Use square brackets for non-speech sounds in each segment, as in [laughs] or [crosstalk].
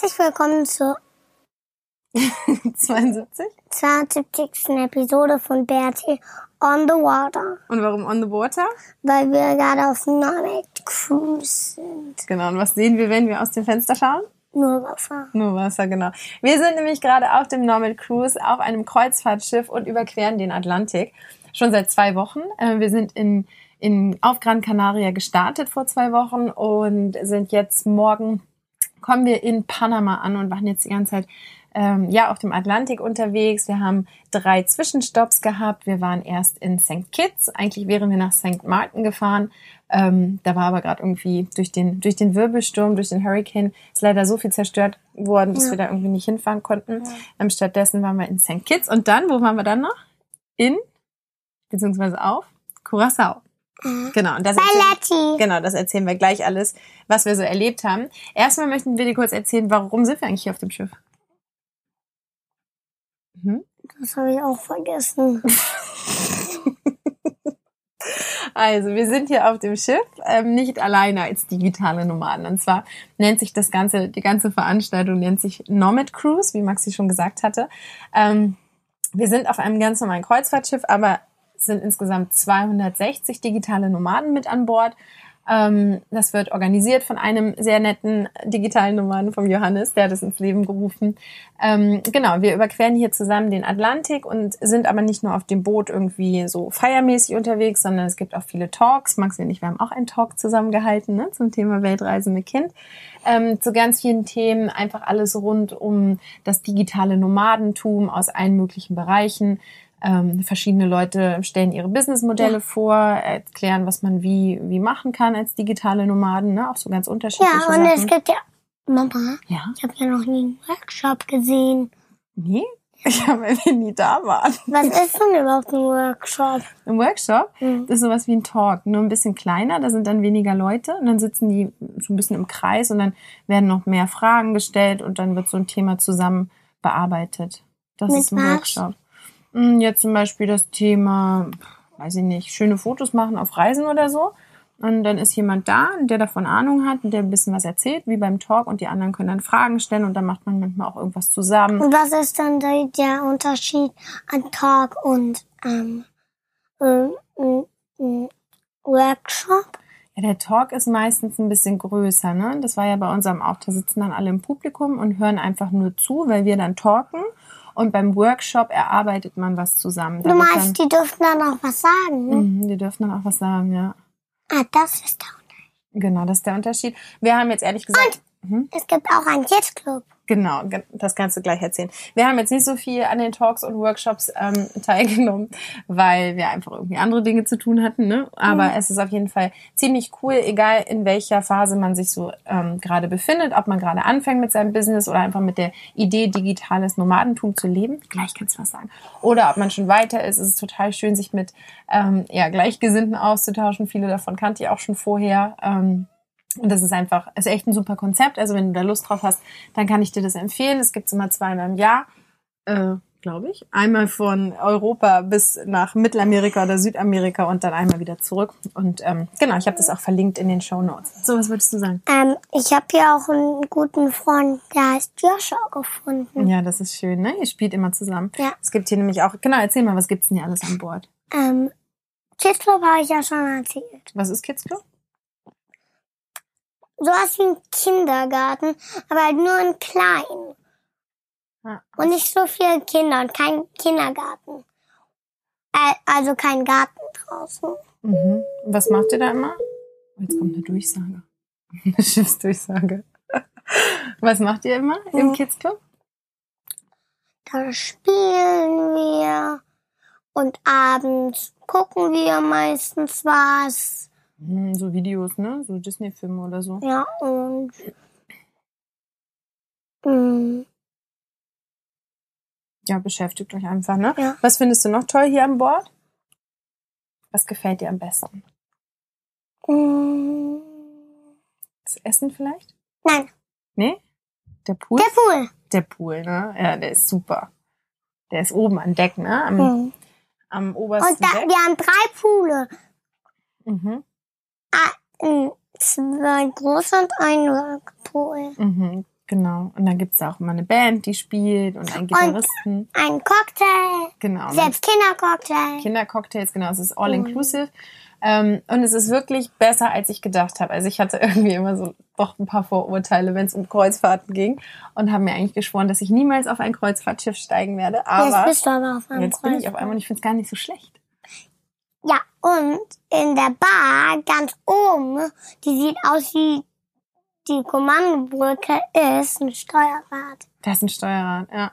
Herzlich willkommen zur 72. 72. Episode von Bertie on the Water, Und warum on the water? weil wir gerade auf Nomad Cruise sind. Genau, und was sehen wir, wenn wir aus dem Fenster schauen? Nur Wasser. Nur Wasser, genau. Wir sind nämlich gerade auf dem Normal Cruise auf einem Kreuzfahrtschiff und überqueren den Atlantik. Schon seit zwei Wochen. Äh, Wir sind in, in, auf Gran Canaria gestartet vor zwei Wochen und sind jetzt morgen, kommen wir in Panama an und waren jetzt die ganze Zeit ähm, ja, auf dem Atlantik unterwegs. Wir haben drei Zwischenstopps gehabt. Wir waren erst in St. Kitts. Eigentlich wären wir nach St. Martin gefahren. Ähm, da war aber gerade irgendwie durch den, durch den Wirbelsturm, durch den Hurricane, ist leider so viel zerstört worden, dass Ja. wir da irgendwie nicht hinfahren konnten. Ähm, stattdessen waren wir in St. Kitts. Und dann, wo waren wir dann noch? In, beziehungsweise auf Curacao. Genau, und das erzählen-. Genau, das erzählen wir gleich alles, was wir so erlebt haben. Erstmal möchten wir dir kurz erzählen, warum sind wir eigentlich hier auf dem Schiff? Mhm. Das habe ich auch vergessen. [laughs] Also, wir sind hier auf dem Schiff, ähm, nicht alleine als digitale Nomaden. Und zwar nennt sich das Ganze, die ganze Veranstaltung nennt sich Nomad Cruise, wie Maxi schon gesagt hatte. Ähm, wir sind auf einem ganz normalen Kreuzfahrtschiff, aber sind insgesamt 260 digitale Nomaden mit an Bord. Ähm, das wird organisiert von einem sehr netten digitalen Nomaden vom Johannes, der hat es ins Leben gerufen. Ähm, genau, wir überqueren hier zusammen den Atlantik und sind aber nicht nur auf dem Boot irgendwie so feiermäßig unterwegs, sondern es gibt auch viele Talks. Maxi und ich, wir haben auch einen Talk zusammengehalten ne, zum Thema Weltreise mit Kind. Ähm, zu ganz vielen Themen, einfach alles rund um das digitale Nomadentum aus allen möglichen Bereichen. Ähm, verschiedene Leute stellen ihre Businessmodelle vor, erklären, was man wie, wie machen kann als digitale Nomaden, ne? auch so ganz unterschiedliche Ja, und Sachen. es gibt ja. Mama, ja, ich habe ja noch nie einen Workshop gesehen. nee, ich habe, weil wir nie da waren. Was ist denn überhaupt ein Workshop? Im Workshop, Mhm. das ist sowas wie ein Talk, nur ein bisschen kleiner, da sind dann weniger Leute und dann sitzen die so ein bisschen im Kreis und dann werden noch mehr Fragen gestellt und dann wird so ein Thema zusammen bearbeitet. Das Mit ist ein? Workshop. Hm, Jetzt zum Beispiel das Thema, weiß ich nicht, schöne Fotos machen auf Reisen oder so. Und dann ist jemand da, der davon Ahnung hat und der ein bisschen was erzählt, wie beim Talk und die anderen können dann Fragen stellen und dann macht man manchmal auch irgendwas zusammen. Und was ist dann der, Unterschied an Talk und ähm, ähm, ähm, ähm, Workshop? Ja, der Talk ist meistens ein bisschen größer, ne? Das war ja bei unserem auch. Da sitzen dann alle im Publikum und hören einfach nur zu, weil wir dann talken. Und beim Workshop erarbeitet man was zusammen. Da Du meinst, die dürften dann auch was sagen? Ne? dann, Mhm, die dürfen dann auch was sagen, ja. Ah, das ist der Genau, das ist der Unterschied. Wir haben jetzt ehrlich gesagt. Mhm. Es gibt auch einen Kids Club. Genau, ge- das kannst du gleich erzählen. Wir haben jetzt nicht so viel an den Talks und Workshops ähm, [laughs] teilgenommen, weil wir einfach irgendwie andere Dinge zu tun hatten. Ne? Aber es ist auf jeden Fall ziemlich cool, egal in welcher Phase man sich so ähm, gerade befindet, ob man gerade anfängt mit seinem Business oder einfach mit der Idee, digitales Nomadentum zu leben. Gleich kannst du was sagen. Oder ob man schon weiter ist, ist es total schön, sich mit ähm, ja, Gleichgesinnten auszutauschen. Viele davon kannte ich auch schon vorher. Ähm, und das ist einfach, ist echt ein super Konzept. Also wenn du da Lust drauf hast, dann kann ich dir das empfehlen. Es gibt's immer zweimal im Jahr, äh, glaube ich. Einmal von Europa bis nach Mittelamerika oder Südamerika und dann einmal wieder zurück. Und ähm, genau, ich habe das auch verlinkt in den Show Notes. So, was würdest du sagen? Ähm, ich habe hier auch einen guten Freund, der heißt Joshua gefunden. Ja, das ist schön, ne? Ihr spielt immer zusammen. Ja. Es gibt hier nämlich auch, genau, erzähl mal, was gibt's denn hier alles an Bord? Ähm, Kids Club habe ich ja schon erzählt. Was ist Kids Club? Sowas wie ein Kindergarten, aber halt nur in klein. Ja. Und nicht so viele Kinder und kein Kindergarten. Äh, also kein Garten draußen. Mhm. Was macht ihr da immer? Jetzt kommt eine Durchsage. [laughs] Eine Schiffsdurchsage. [laughs] Was macht ihr immer im Mhm. Kids Club? Da spielen wir und abends gucken wir meistens was. Hm, So Videos, ne? So Disney-Filme oder so. Ja, und mm, Ja, beschäftigt euch einfach, ne? Ja. Was findest du noch toll hier an Bord? Was gefällt dir am besten? mm, Das Essen vielleicht? nein, Nee? Der Pool? der Pool. Der Pool, ne? Ja, der ist super. Der ist oben an Deck, ne? Am, Mm. am obersten Und da, Deck. wir haben drei Poole. Mhm. Zwei große und ein Workpool. Mhm. Genau. Und dann gibt's da auch immer eine Band, die spielt und einen Gitarristen. Ein Cocktail. genau. Und Selbst Kindercocktail. Kindercocktails, genau, es ist all inclusive. Ähm, und es ist wirklich besser, als ich gedacht habe. Also ich hatte [laughs] irgendwie immer so doch ein paar Vorurteile, wenn es um Kreuzfahrten ging und habe mir eigentlich geschworen, dass ich niemals auf ein Kreuzfahrtschiff steigen werde. Jetzt Aber bist du aber auf einem jetzt bin ich auf einmal und ich finde es gar nicht so schlecht. Ja, und in der Bar ganz oben, die sieht aus wie die Kommandobrücke, ist ein Steuerrad. Da ist ein Steuerrad, ja.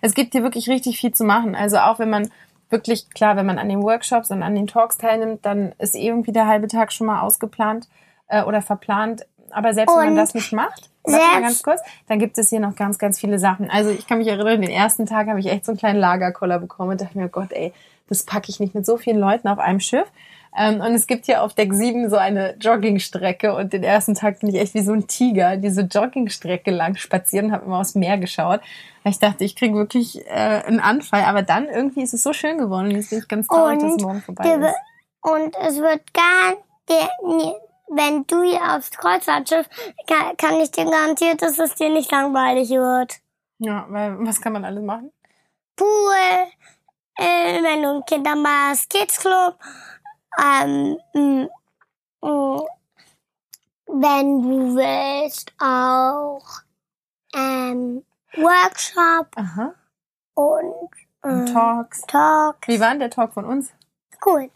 Es gibt hier wirklich richtig viel zu machen. Also auch wenn man wirklich, klar, wenn man an den Workshops und an den Talks teilnimmt, dann ist irgendwie der halbe Tag schon mal ausgeplant äh, oder verplant. Aber selbst wenn man Und das nicht macht, warte ganz kurz, dann gibt es hier noch ganz, ganz viele Sachen. Also ich kann mich erinnern, den ersten Tag habe ich echt so einen kleinen Lagerkoller bekommen und dachte mir, oh Gott, ey, das packe ich nicht mit so vielen Leuten auf einem Schiff. Ähm, und es gibt hier auf Deck 7 so eine Joggingstrecke und den ersten Tag bin ich echt wie so ein Tiger diese Joggingstrecke lang spazieren und habe immer aufs Meer geschaut. Weil ich dachte, ich kriege wirklich äh, einen Anfall. Aber dann irgendwie ist es so schön geworden und jetzt bin ich ganz traurig, dass es morgen vorbei ist. und es wird gar, der, nee, wenn du hier aufs Kreuzfahrtschiff, kann, kann ich dir garantieren, dass es dir nicht langweilig wird. Ja, weil was kann man alles machen? Pool, äh, wenn du ein Kind hast, Kids Club, ähm, mm, wenn du willst auch ähm, Workshop Aha. und ähm, Talks. Talks. Wie war denn der Talk von uns? Gut,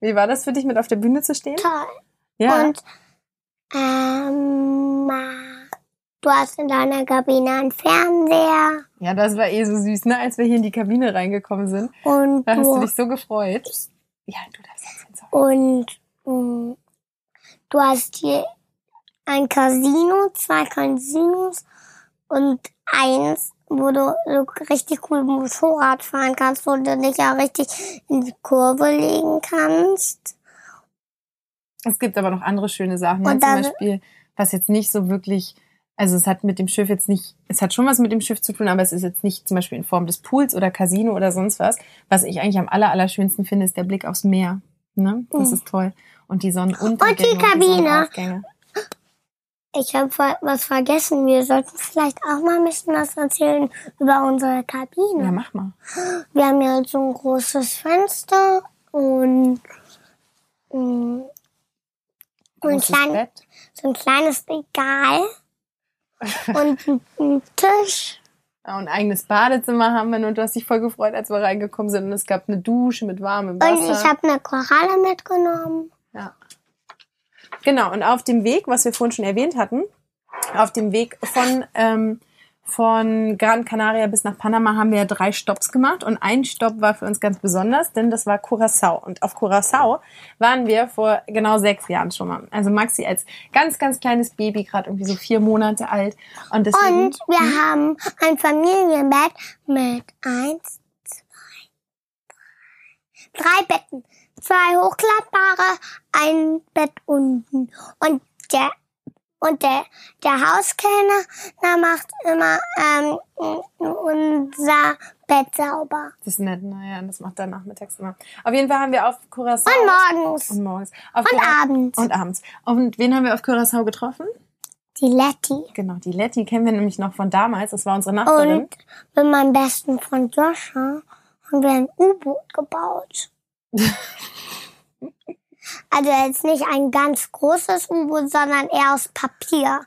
Wie war das für dich, mit auf der Bühne zu stehen? toll. Ja. Und ähm, äh, du hast in deiner Kabine einen Fernseher ja, das war eh so süß, ne? Als wir hier in die Kabine reingekommen sind. und Da hast du dich so gefreut. Ja, du darfst jetzt sorry. und mm, du hast hier ein Casino, zwei Casinos und eins, wo du so richtig cool Motorrad fahren kannst, wo du dich ja richtig in die Kurve legen kannst. Es gibt aber noch andere schöne Sachen. Ne? Zum Beispiel, was jetzt nicht so wirklich, also es hat mit dem Schiff jetzt nicht, es hat schon was mit dem Schiff zu tun, aber es ist jetzt nicht zum Beispiel in Form des Pools oder Casino oder sonst was. Was ich eigentlich am aller, allerschönsten finde, ist der Blick aufs Meer. Ne? Das Mhm. ist toll. Und die Sonnenuntergänge. Und die Kabine. Ich habe was vergessen. Wir sollten vielleicht auch mal ein bisschen was erzählen über unsere Kabine. Ja, mach mal. Wir haben ja so ein großes Fenster und, mm, und ein, Großes klein, Bett. so ein kleines Regal und ein, ein Tisch. Und ein eigenes Badezimmer haben wir und du hast dich voll gefreut, als wir reingekommen sind. Und es gab eine Dusche mit warmem Wasser. Und ich habe eine Koralle mitgenommen. Ja. Genau, und auf dem Weg, was wir vorhin schon erwähnt hatten, auf dem Weg von, ähm, von Gran Canaria bis nach Panama haben wir drei Stops gemacht und ein Stopp war für uns ganz besonders, denn das war Curacao. Und auf Curacao waren wir vor genau sechs Jahren schon mal. Also Maxi als ganz, ganz kleines Baby, gerade irgendwie so vier Monate alt. Und deswegen, Und wir haben ein Familienbett mit eins, zwei, drei, drei Betten. Zwei hochklappbare, ein Bett unten. Und der, und der, der Hauskellner, der macht immer, ähm, unser Bett sauber. das ist nett, naja, das macht er nachmittags immer. Auf jeden Fall haben wir auf Curacao... Und morgens. Und morgens. Auf Und Cura- abends. Und abends. Und wen haben wir auf Curacao getroffen? Die Letty. Genau, die Letty kennen wir nämlich noch von damals. Das war unsere Nachbarin. Und mit meinem besten Freund Joscha haben wir ein U-Boot gebaut. [laughs] also jetzt nicht ein ganz großes U-Boot, sondern eher aus Papier.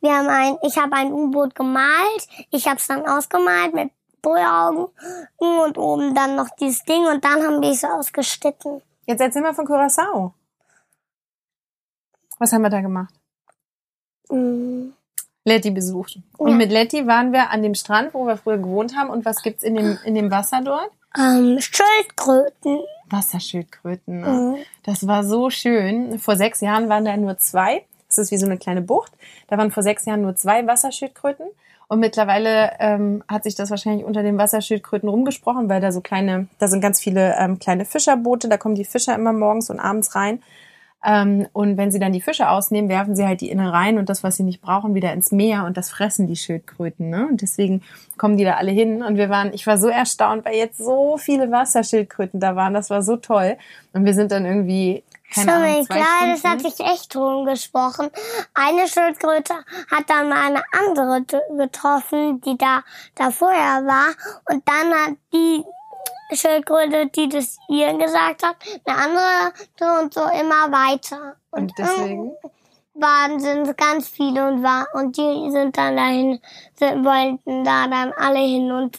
Wir haben ein, ich habe ein U-Boot gemalt, ich habe es dann ausgemalt mit Bullaugen und oben dann noch dieses Ding und dann haben wir es ausgeschnitten. Jetzt erzähl mal von Curacao. Was haben wir da gemacht? Mm, Letty besucht. Und Ja. mit Letty waren wir an dem Strand, wo wir früher gewohnt haben. Und was gibt's in dem, in dem Wasser dort? ähm, Schildkröten. Wasserschildkröten. Mhm. Das war so schön. Vor sechs Jahren waren da nur zwei. Das ist wie so eine kleine Bucht. Da waren vor sechs Jahren nur zwei Wasserschildkröten. Und mittlerweile ähm, hat sich das wahrscheinlich unter den Wasserschildkröten rumgesprochen, weil da so kleine, da sind ganz viele ähm, kleine Fischerboote. Da kommen die Fischer immer morgens und abends rein. Ähm, und wenn sie dann die Fische ausnehmen, werfen sie halt die Innereien und das, was sie nicht brauchen, wieder ins Meer und das fressen die Schildkröten. Ne? Und deswegen kommen die da alle hin. Und wir waren, ich war so erstaunt, weil jetzt so viele Wasserschildkröten da waren. Das war so toll. Und wir sind dann irgendwie, keine Schon Ahnung, klar, das hat Stunden. sich echt rumgesprochen. Eine Schildkröte hat dann mal eine andere getroffen, die da, da vorher war. Und dann hat die Schildkröte, die das ihr gesagt hat, eine andere und so immer weiter. Und deswegen? waren sind ganz viele und war und die sind dann dahin, sind, wollten da dann alle hin und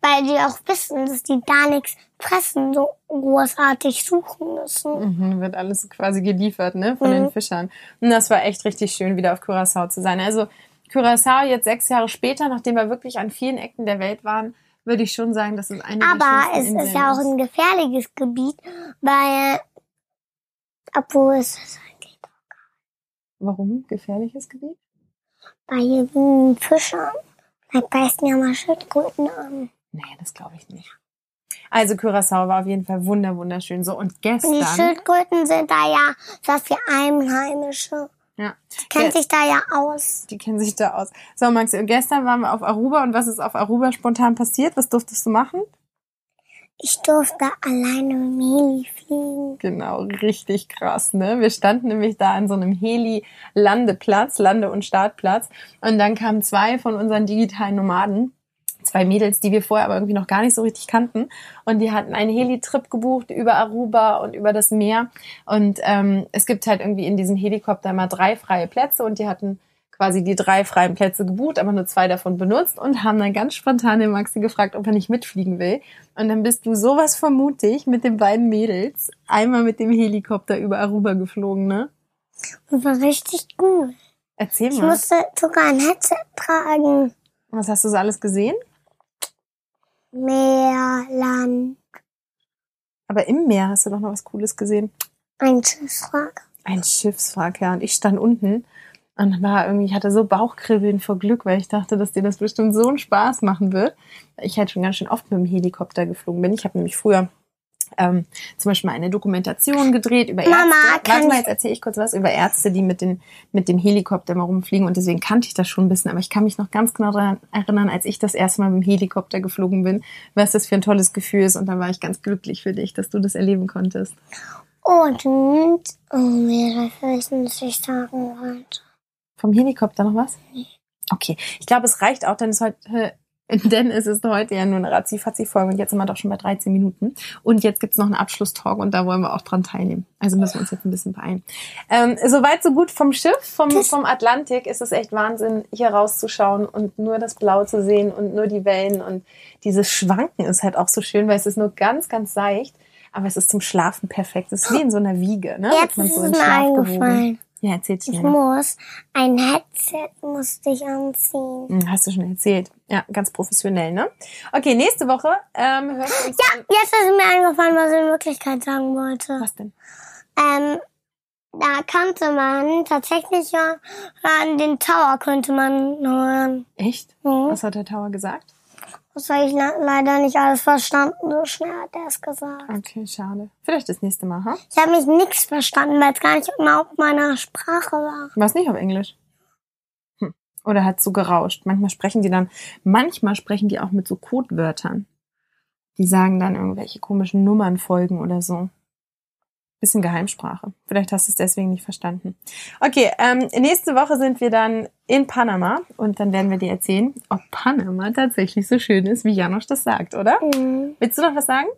weil die auch wissen, dass die da nichts fressen, so großartig suchen müssen. Mhm, wird alles quasi geliefert, ne, von den Mhm. Fischern. Und das war echt richtig schön, wieder auf Curaçao zu sein. Also Curaçao jetzt sechs Jahre später, nachdem wir wirklich an vielen Ecken der Welt waren, würde ich schon sagen, das ist eine der Aber es schönsten ist Inseln ja auch ein gefährliches Gebiet, weil obwohl es ist eigentlich Warum? Gefährliches Gebiet? bei den Fischern. Vielleicht beißen ja mal Schildkröten an. Nee, das glaube ich nicht. Also Curaçao war auf jeden Fall wunder wunderschön. So und Und die gestern, Schildkröten sind da ja was für Einheimische. Ja, Kennt Ja. sich da ja aus. die kennen sich da aus. So Maxi, und gestern waren wir auf Aruba und was ist auf Aruba spontan passiert? Was durftest du machen? Ich durfte alleine mit Meli fliegen. Genau, richtig krass, ne? Wir standen nämlich da an so einem Heli-Landeplatz, Lande- und Startplatz. Und dann kamen zwei von unseren digitalen Nomaden, zwei Mädels, die wir vorher aber irgendwie noch gar nicht so richtig kannten. Und die hatten einen Heli-Trip gebucht über Aruba und über das Meer. Und ähm, es gibt halt irgendwie in diesem Helikopter immer drei freie Plätze und die hatten quasi die drei freien Plätze gebucht, aber nur zwei davon benutzt und haben dann ganz spontan den Maxi gefragt, ob er nicht mitfliegen will. Und dann bist du sowas vermutig mit den beiden Mädels einmal mit dem Helikopter über Aruba geflogen, ne? Und war richtig gut. Erzähl Ich mal. musste sogar ein Headset tragen. Was hast du so alles gesehen? Meer, Land, Aber im Meer hast du doch noch was Cooles gesehen. ein Schiffswrack. Ein Schiffswrack, ja. Und ich stand unten und war irgendwie, ich hatte so Bauchkribbeln vor Glück, weil ich dachte, dass dir das bestimmt so einen Spaß machen wird. Ich halt schon ganz schön oft mit dem Helikopter geflogen bin. Ich habe nämlich früher ähm, zum Beispiel mal eine Dokumentation gedreht über Ärzte. Mama, Warte mal, jetzt erzähle ich kurz was über Ärzte, die mit, den, mit dem Helikopter mal rumfliegen und deswegen kannte ich das schon ein bisschen, aber ich kann mich noch ganz genau daran erinnern, als ich das erste Mal mit dem Helikopter geflogen bin, was das für ein tolles Gefühl ist und dann war ich ganz glücklich für dich, dass du das erleben konntest. Und, oh, mir wissen, was ich sagen wollte. Vom Helikopter noch was? Okay, ich glaube, es reicht auch, denn es, heute, [laughs] denn es ist heute ja nur eine Razzi-Fatzi-Folge und jetzt sind wir doch schon bei 13 Minuten. Und jetzt gibt's noch einen Abschlusstalk und da wollen wir auch dran teilnehmen. Also müssen wir uns jetzt ein bisschen beeilen. Ähm, Soweit, so gut vom Schiff, vom, vom Atlantik ist es echt Wahnsinn, hier rauszuschauen und nur das Blau zu sehen und nur die Wellen und dieses Schwanken ist halt auch so schön, weil es ist nur ganz, ganz seicht, aber es ist zum Schlafen perfekt. Es ist wie in so einer Wiege, ne? Jetzt Wird man ist so es in mir eingefallen. Ja, erzähl's Ich mir. muss ein Headset musste ich anziehen. Hm, Hast du schon erzählt. Ja, ganz professionell, ne? Okay, nächste Woche ähm, wir uns Ja, jetzt ist mir eingefallen, was ich in Wirklichkeit sagen wollte. Was denn? Ähm, da konnte man tatsächlich ja hören, den Tower könnte man hören. Echt? Mhm. Was hat der Tower gesagt? Das habe ich le- leider nicht alles verstanden. So schnell hat er es gesagt. Okay, schade. Vielleicht das nächste Mal, ha? Ich habe mich nichts verstanden, weil es gar nicht überhaupt meiner Sprache war. War es nicht auf Englisch? Hm. Oder hat so gerauscht? Manchmal sprechen die dann, manchmal sprechen die auch mit so Codewörtern. Die sagen dann irgendwelche komischen Nummernfolgen oder so. Bisschen Geheimsprache. Vielleicht hast du es deswegen nicht verstanden. Okay, ähm, nächste Woche sind wir dann in Panama und dann werden wir dir erzählen, ob Panama tatsächlich so schön ist, wie Janosch das sagt, oder? Mhm. Willst du noch was sagen?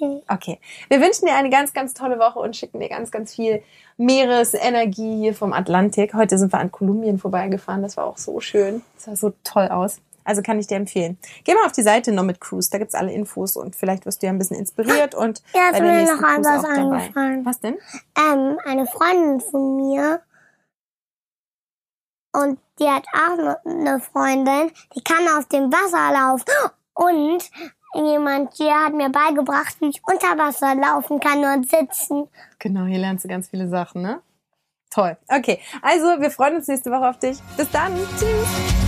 Nee. Okay. Wir wünschen dir eine ganz, ganz tolle Woche und schicken dir ganz, ganz viel Meeresenergie hier vom Atlantik. Heute sind wir an Kolumbien vorbeigefahren. Das war auch so schön. Das sah so toll aus. Also kann ich dir empfehlen. Geh mal auf die Seite Nomad Cruise, da gibt's alle Infos und vielleicht wirst du ja ein bisschen inspiriert und Ja, ist bei der mir noch an Cruise was auch dabei. eingefallen. Was denn? Ähm, eine Freundin von mir und die hat auch ne- eine Freundin, die kann auf dem Wasser laufen und jemand hier hat mir beigebracht, wie ich unter Wasser laufen kann und sitzen. Genau, hier lernst du ganz viele Sachen, ne? Toll. Okay, also wir freuen uns nächste Woche auf dich. Bis dann. Tschüss.